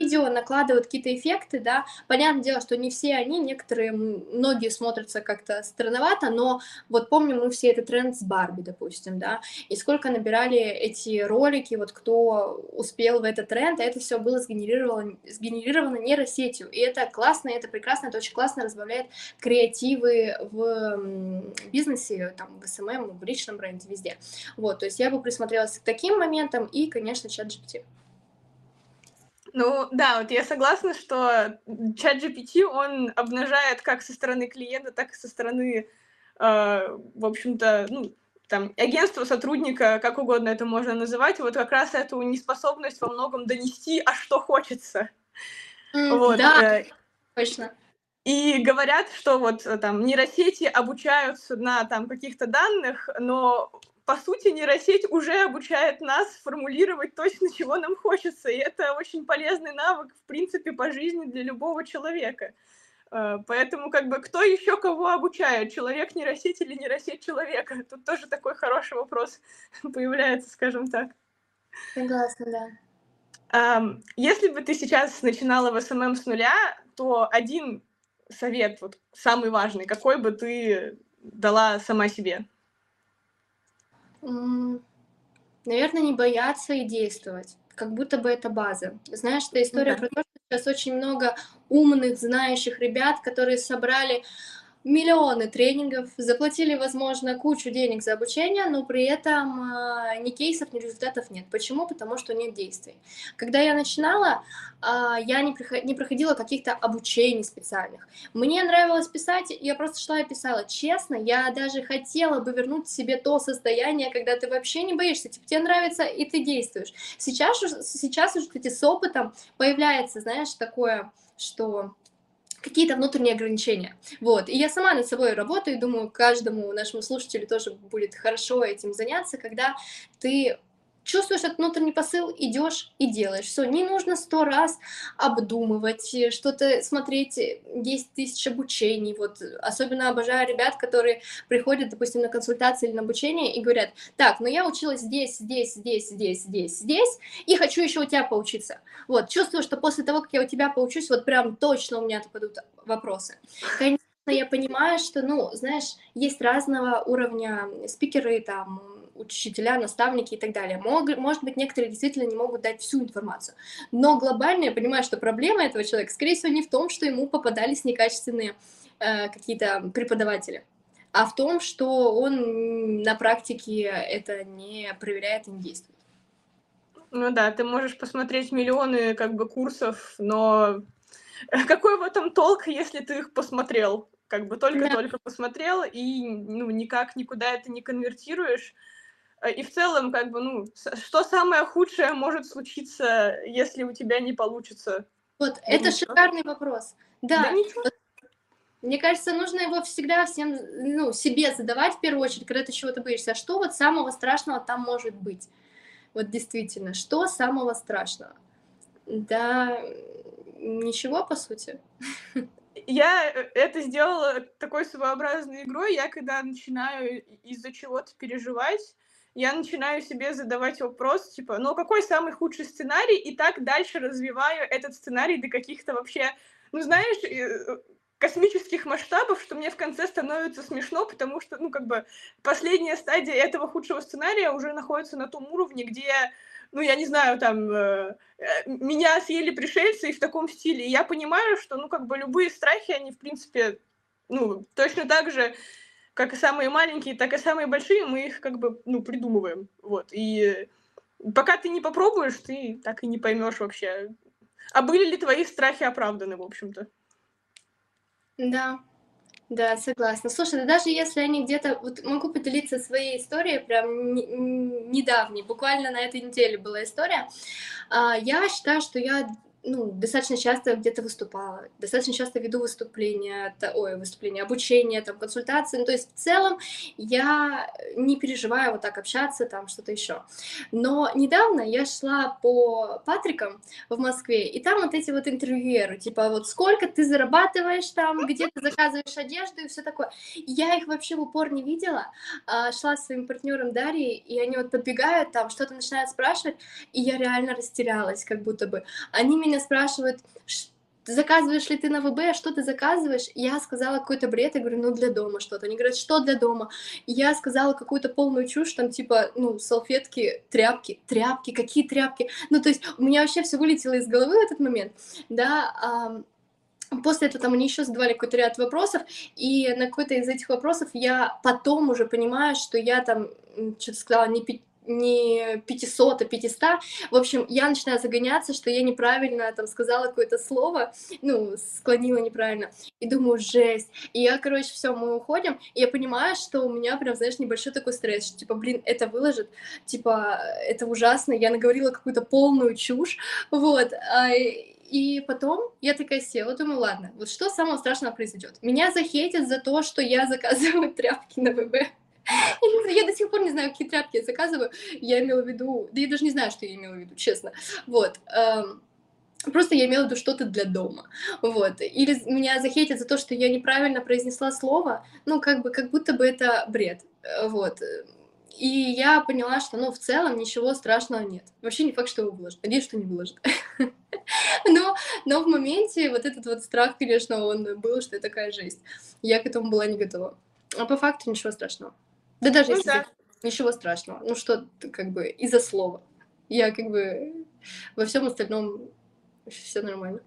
видео накладывают какие-то эффекты, да, понятное дело, что не все они, некоторые, многие смотрятся как-то странновато, но вот помним мы все этот тренд с Барби, допустим, да, и сколько набирали эти ролики, вот кто успел в этот тренд, а это все было сгенерировано, сгенерировано нейросетью, и это классно, это прекрасно, это очень классно разбавляет креативы в бизнесе, там, в СММ, эм эм, в личном бренде, везде, вот, то есть я бы присмотрелась к таким моментам и, конечно, чат GPT. Ну да, вот я согласна, что чат GPT, он обнажает как со стороны клиента, так и со стороны, э, в общем-то, ну, там, агентства, сотрудника, как угодно это можно называть, вот как раз эту неспособность во многом донести, а что хочется. Mm, вот, да, э, точно. И говорят, что вот э, там нейросети обучаются на там каких-то данных, но по сути, нейросеть уже обучает нас формулировать точно, чего нам хочется. И это очень полезный навык, в принципе, по жизни для любого человека. Э, поэтому, как бы, кто еще кого обучает? Человек нейросеть или нейросеть человека? Тут тоже такой хороший вопрос появляется, скажем так. Согласна, да. Если бы ты сейчас начинала в СММ с нуля, то один совет, вот самый важный, какой бы ты дала сама себе? Наверное, не бояться и действовать. Как будто бы это база. Знаешь, эта история да. про то, что сейчас очень много умных, знающих ребят, которые собрали миллионы тренингов, заплатили, возможно, кучу денег за обучение, но при этом э, ни кейсов, ни результатов нет. Почему? Потому что нет действий. Когда я начинала, э, я не проходила каких-то обучений специальных. Мне нравилось писать, я просто шла и писала. Честно, я даже хотела бы вернуть себе то состояние, когда ты вообще не боишься, типа тебе нравится, и ты действуешь. Сейчас, сейчас уже, кстати, с опытом появляется, знаешь, такое, что какие-то внутренние ограничения. Вот. И я сама над собой работаю, думаю, каждому нашему слушателю тоже будет хорошо этим заняться, когда ты чувствуешь этот внутренний посыл, идешь и делаешь. Все, не нужно сто раз обдумывать, э, что-то смотреть, 10 э, тысяч обучений. Вот особенно обожаю ребят, которые приходят, допустим, на консультации или на обучение и говорят, так, ну я училась здесь, здесь, здесь, здесь, здесь, здесь, и хочу еще у тебя поучиться. Вот, чувствую, что после того, как я у тебя поучусь, вот прям точно у меня отпадут вопросы. Конечно, я понимаю, что, ну, знаешь, есть разного уровня спикеры, там, учителя, наставники и так далее. Мог, может быть, некоторые действительно не могут дать всю информацию. Но глобально я понимаю, что проблема этого человека, скорее всего, не в том, что ему попадались некачественные э, какие-то преподаватели, а в том, что он на практике это не проверяет и не действует. Ну да, ты можешь посмотреть миллионы как бы курсов, но какой в этом толк, если ты их посмотрел? Как бы только-только да. посмотрел и ну, никак никуда это не конвертируешь. Э, и в целом, как бы, ну, что самое худшее может случиться, если у тебя не получится? Вот, ну, это ничего. шикарный вопрос. Да, да ничего. Мне кажется, нужно его всегда всем, ну, себе задавать в первую очередь, когда ты чего-то боишься. А что вот самого страшного там может быть? Вот действительно, что самого страшного? Да, ничего, по сути. Я э, это сделала такой своеобразной игрой. Я когда начинаю из-за чего-то переживать, я начинаю себе задавать вопрос, типа, ну какой самый худший сценарий, и так дальше развиваю этот сценарий до каких-то вообще, ну знаешь, э, космических масштабов, что мне в конце становится смешно, потому что, ну, как бы, последняя стадия этого худшего сценария уже находится на том уровне, где, ну, я не знаю, там, э, э меня съели пришельцы и в таком стиле. И я понимаю, что, ну, как бы, любые страхи, они, в принципе, ну, точно так же как и самые маленькие, так и самые большие, мы их как бы, ну, придумываем, вот, и пока ты не попробуешь, ты так и не поймешь вообще, а были ли твои страхи оправданы, в общем-то. Да, да, согласна. Слушай, да даже если они где-то... Вот могу поделиться своей историей, прям недавней, буквально на этой неделе была история. А, я считаю, что я ну, достаточно часто где-то выступала, достаточно часто веду выступления, ой, выступления, обучение, там, консультации, ну, то есть в целом я не переживаю вот так общаться, там, что-то еще. Но недавно я шла по Патрикам в Москве, и там вот эти вот интервьюеры, типа, вот сколько ты зарабатываешь там, где ты заказываешь одежду и все такое. Я их вообще в упор не видела, а, шла с своим партнером Дарьей, и они вот подбегают там, что-то начинают спрашивать, и я реально растерялась, как будто бы. Они меня меня спрашивают, заказываешь ли ты на ВБ, что ты заказываешь? Я сказала какой-то бред, я говорю, ну для дома что-то. Они говорят, что для дома? Я сказала какую-то полную чушь, там типа, ну, салфетки, тряпки, тряпки, какие тряпки? Ну, то есть у меня вообще все вылетело из головы в этот момент, да, После этого там они еще задавали какой-то ряд вопросов, и на какой-то из этих вопросов я потом уже понимаю, что я там что-то сказала не, не 500, а 500. В общем, я начинаю загоняться, что я неправильно там сказала какое-то слово, ну, склонила неправильно, и думаю, жесть. И я, короче, все, мы уходим, и я понимаю, что у меня прям, знаешь, небольшой такой стресс, что, типа, блин, это выложит, типа, это ужасно, я наговорила какую-то полную чушь, вот, а, и потом я такая села, думаю, ладно, вот что самого страшного произойдет? Меня захейтят за то, что я заказываю тряпки на ВБ. Я до сих пор не знаю, какие тряпки я заказываю. Я имела в виду... Да я даже не знаю, что я имела в виду, честно. Вот. Эм, просто я имела в виду что-то для дома. Вот. Или меня захейтят за то, что я неправильно произнесла слово. Ну, как бы, как будто бы это бред. Э, вот. И я поняла, что, ну, в целом ничего страшного нет. Вообще не факт, что его выложат. Надеюсь, что не выложат. но, но в моменте вот этот вот страх, конечно, он был, что это такая жесть. Я к этому была не готова. А по факту ничего страшного. Да даже ну, если да. ничего страшного. Ну что, как бы из-за слова. Я как бы во всем остальном все нормально.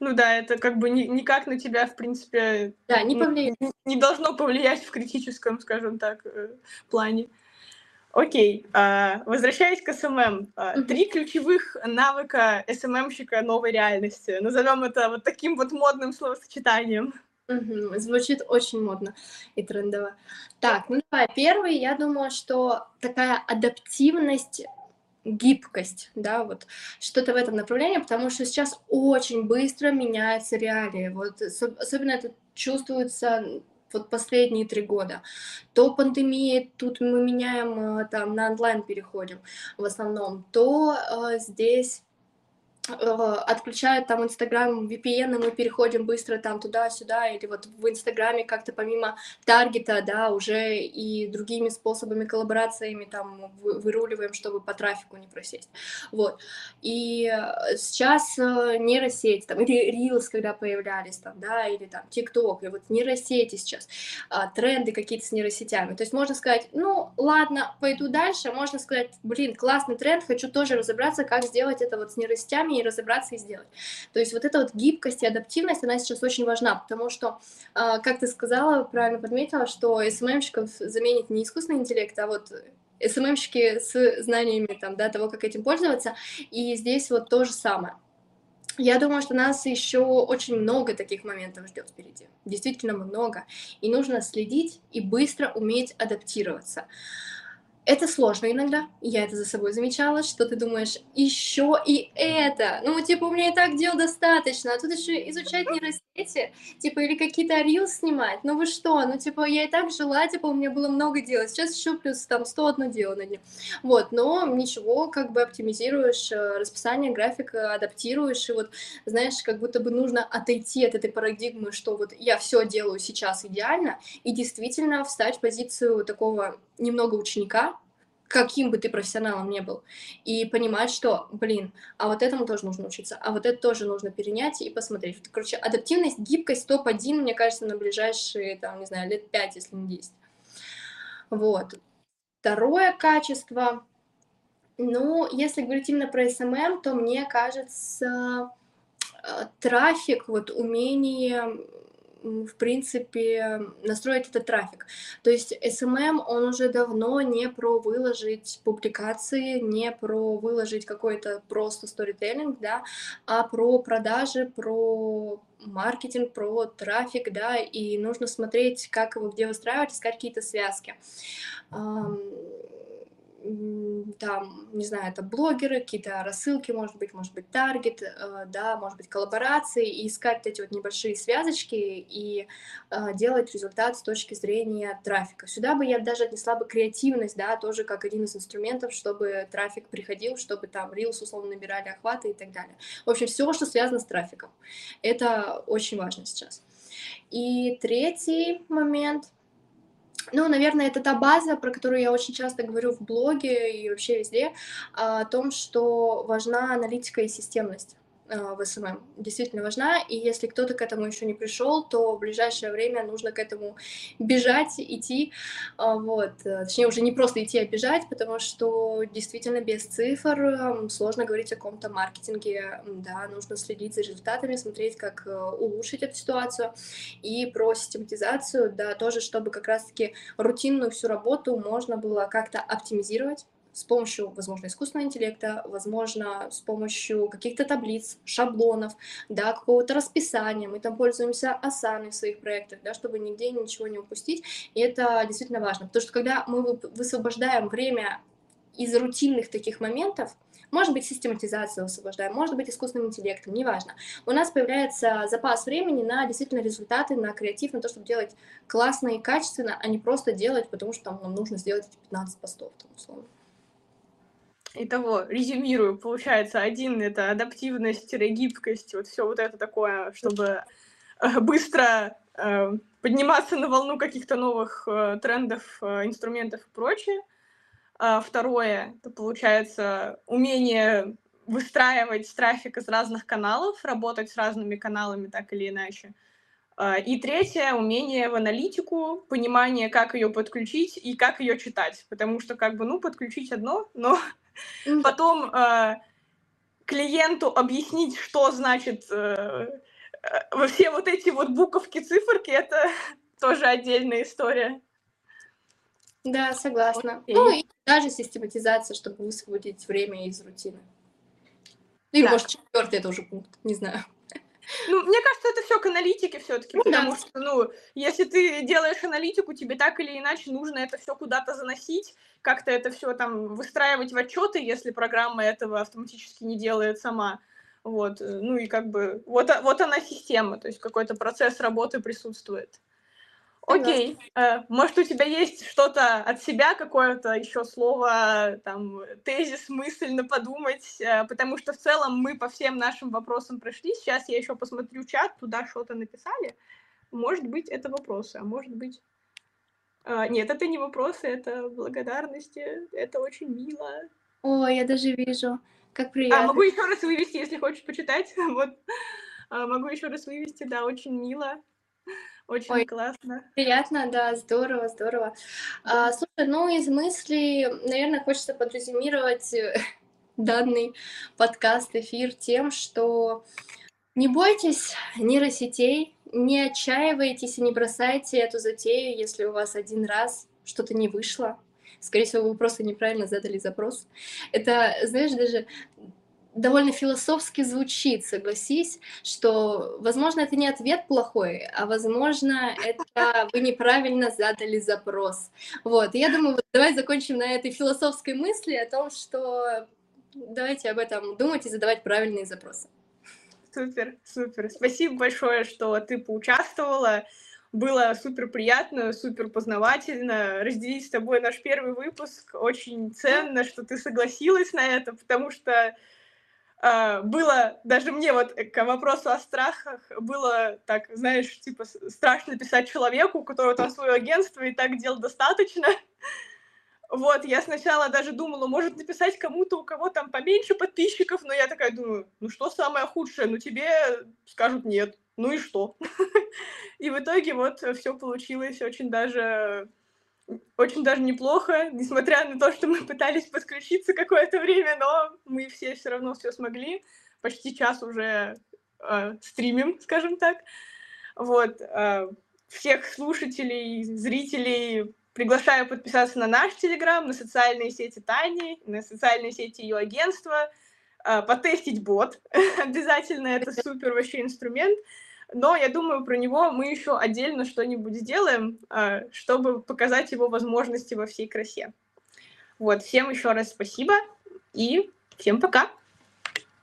Ну да, это как бы ни, никак на тебя, в принципе, да, не, повлияет. не, не должно повлиять в критическом, скажем так, э, плане. Окей, а, возвращаясь к СММ. А, три ключевых навыка СММщика новой реальности. Назовем это вот таким вот модным словосочетанием. Звучит очень модно и трендово. Так, ну давай, первый, я думаю, что такая адаптивность гибкость, да, вот что-то в этом направлении, потому что сейчас очень быстро меняются реалии, вот особенно это чувствуется вот последние три года. То пандемия, тут мы меняем, э, там, на онлайн переходим в основном, то э, здесь отключают там Инстаграм, VPN, и мы переходим быстро там туда-сюда, или вот в Инстаграме как-то помимо таргета, да, уже и другими способами, коллаборациями там выруливаем, чтобы по трафику не просесть. Вот. И э, сейчас э, нейросети, там, или Reels, когда появлялись там, да, или там TikTok, и вот нейросети сейчас, а, тренды какие-то с нейросетями. То есть можно сказать, ну, ладно, пойду дальше, можно сказать, блин, классный тренд, хочу тоже разобраться, как сделать это вот с нейросетями, и разобраться и сделать. То есть вот эта вот гибкость и адаптивность, она сейчас очень важна, потому что, а, как ты сказала, правильно подметила, что СММщиков заменит не искусственный интеллект, а вот СММщики с знаниями там, да, того, как этим пользоваться, и здесь вот то же самое. Я думаю, что нас еще очень много таких моментов ждет впереди. Действительно много. И нужно следить и быстро уметь адаптироваться. Это сложно иногда, я это за собой замечала, что ты думаешь, еще и это, ну, типа, у меня и так дел достаточно, а тут еще изучать нейросети, типа, или какие-то рилс снимать, ну вы что, ну, типа, я и так жила, типа, у меня было много дел, сейчас еще плюс там 101 дело на дне, вот, но ничего, как бы оптимизируешь э, расписание, график, адаптируешь, и вот, знаешь, как будто бы нужно отойти от этой парадигмы, что вот я все делаю сейчас идеально, и действительно встать в позицию такого немного ученика, каким бы ты профессионалом не был, и понимать, что, блин, а вот этому тоже нужно учиться, а вот это тоже нужно перенять и посмотреть. Короче, адаптивность, гибкость топ-1, мне кажется, на ближайшие, там, не знаю, лет 5, если не 10. Вот. Второе качество, ну, если говорить именно про SMM, то мне кажется, э, трафик, вот умение в принципе, настроить этот трафик. То есть SMM, он уже давно не про выложить публикации, не про выложить какой-то просто сторителлинг, да, а про продажи, про маркетинг, про трафик, да, и нужно смотреть, как его где выстраивать, искать какие-то связки там, не знаю, это блогеры, какие-то рассылки, может быть, может быть, таргет, э, да, может быть, коллаборации, и искать эти вот небольшие связочки и э, делать результат с точки зрения трафика. Сюда бы я даже отнесла бы креативность, да, тоже как один из инструментов, чтобы трафик приходил, чтобы там Reels условно набирали охваты и так далее. В общем, все, что связано с трафиком. Это очень важно сейчас. И третий момент — ну, наверное, это та база, про которую я очень часто говорю в блоге и вообще везде, о том, что важна аналитика и системность. Э, в SMM действительно важна, и если кто-то к этому еще не пришел, то в ближайшее время нужно к этому бежать, идти, а, вот, э, точнее уже не просто идти, а бежать, потому что действительно без цифр сложно говорить о каком-то маркетинге, да, нужно следить за результатами, смотреть, как э, улучшить эту ситуацию, и про систематизацию, да, тоже, чтобы как раз-таки рутинную всю работу можно было как-то оптимизировать, с помощью, возможно, искусственного интеллекта, возможно, с помощью каких-то таблиц, шаблонов, да, какого-то расписания. Мы там пользуемся осами в своих проектах, да, чтобы нигде ничего не упустить. И это действительно важно, потому что когда мы высвобождаем время из рутинных таких моментов, может быть, систематизацию освобождаем, может быть, искусственным интеллектом, неважно. У нас появляется запас времени на действительно результаты, на креатив, на то, чтобы делать классно и качественно, а не просто делать, потому что там, нам нужно сделать 15 постов, там, условно. Итого, резюмирую, получается, один — это адаптивность, гибкость, вот все вот это такое, чтобы э, быстро э, подниматься на волну каких-то новых э, трендов, инструментов и прочее. А второе — это, получается, умение выстраивать трафик из разных каналов, работать с разными каналами так или иначе. А, и третье — умение в аналитику, понимание, как ее подключить и как ее читать. Потому что, как бы, ну, подключить одно, но Потом э, клиенту объяснить, что значит э, э, все вот эти вот буковки, циферки, это тоже отдельная история. Да, согласна. Окей. Ну и даже систематизация, чтобы высвободить время из рутины. Ну и, так. может, четвертый это уже пункт, не знаю. Ну, мне кажется, это все к аналитике все-таки, ну, потому да. что, ну, если ты делаешь аналитику, тебе так или иначе нужно это все куда-то заносить, как-то это все там выстраивать в отчеты, если программа этого автоматически не делает сама. Вот, ну и как бы вот, вот она система, то есть какой-то процесс работы присутствует. Окей. Э, может, у тебя есть что-то от себя, какое-то еще слово, там, тезис, мысль на подумать, э, потому что в целом мы по всем нашим вопросам прошли. Сейчас я еще посмотрю чат, туда что-то написали. Может быть, это вопросы, а может быть... А, нет, это не вопросы, это благодарности. Это очень мило. О, я даже вижу. Как приятно. А, могу еще раз вывести, если хочешь почитать. Вот. А, могу еще раз вывести, да, очень мило. Очень Ой, классно. Приятно, да, здорово, здорово. А, слушай, ну из мыслей, наверное, хочется подрезюмировать э, данный подкаст, эфир тем, что не бойтесь нейросетей, не отчаивайтесь и не бросайте эту затею, если у вас один раз что-то не вышло. Скорее всего, вы просто неправильно задали запрос. Это, знаешь, даже довольно философски звучит, согласись, что, возможно, это не ответ плохой, а, возможно, это вы неправильно задали запрос. Вот, я думаю, вот давай закончим на этой философской мысли о том, что давайте об этом думать и задавать правильные запросы. Супер, супер. Спасибо большое, что ты поучаствовала. Было супер приятно, супер познавательно разделить с тобой наш первый выпуск. Очень ценно, что ты согласилась на это, потому что было, даже мне вот к вопросу о страхах, было так, знаешь, типа страшно писать человеку, у которого там свое агентство, и так дел достаточно. Вот, я сначала даже думала, может написать кому-то, у кого там поменьше подписчиков, но я такая думаю, ну что самое худшее, ну тебе скажут нет, ну и что? И в итоге вот все получилось очень даже очень даже неплохо, несмотря на то, что мы пытались подключиться какое-то время, но мы все все равно все смогли. Почти час уже э, стримим, скажем так. Вот. Э, всех слушателей, зрителей приглашаю подписаться на наш Телеграм, на социальные сети Тани, на социальные сети ее агентства, э, потестить бот. Обязательно это супер вообще инструмент но я думаю, про него мы еще отдельно что-нибудь сделаем, а, чтобы показать его возможности во всей красе. Вот, всем еще раз спасибо и всем пока.